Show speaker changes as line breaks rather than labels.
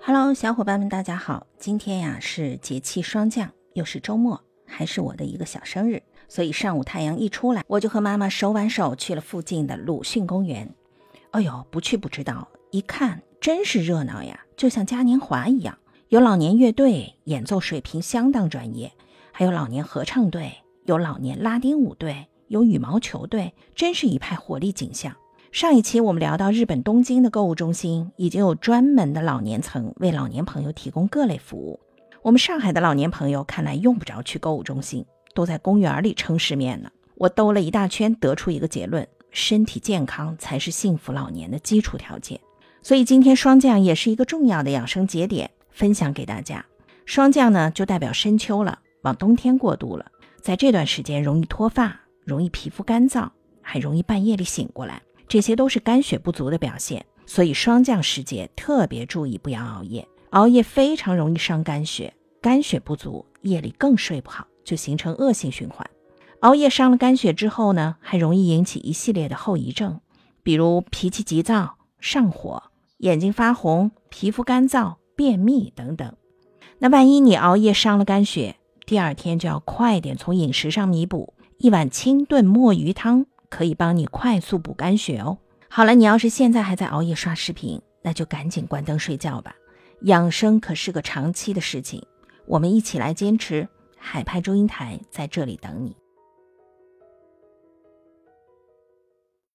Hello，小伙伴们，大家好！今天呀是节气霜降，又是周末，还是我的一个小生日，所以上午太阳一出来，我就和妈妈手挽手去了附近的鲁迅公园。哎呦，不去不知道，一看真是热闹呀，就像嘉年华一样，有老年乐队，演奏水平相当专业，还有老年合唱队，有老年拉丁舞队，有羽毛球队，真是一派活力景象。上一期我们聊到日本东京的购物中心已经有专门的老年层为老年朋友提供各类服务。我们上海的老年朋友看来用不着去购物中心，都在公园里撑世面呢。我兜了一大圈，得出一个结论：身体健康才是幸福老年的基础条件。所以今天霜降也是一个重要的养生节点，分享给大家。霜降呢，就代表深秋了，往冬天过渡了。在这段时间，容易脱发，容易皮肤干燥，还容易半夜里醒过来。这些都是肝血不足的表现，所以霜降时节特别注意不要熬夜。熬夜非常容易伤肝血，肝血不足，夜里更睡不好，就形成恶性循环。熬夜伤了肝血之后呢，还容易引起一系列的后遗症，比如脾气急躁、上火、眼睛发红、皮肤干燥、便秘等等。那万一你熬夜伤了肝血，第二天就要快点从饮食上弥补，一碗清炖墨鱼汤。可以帮你快速补肝血哦。好了，你要是现在还在熬夜刷视频，那就赶紧关灯睡觉吧。养生可是个长期的事情，我们一起来坚持。海派中英台在这里等你。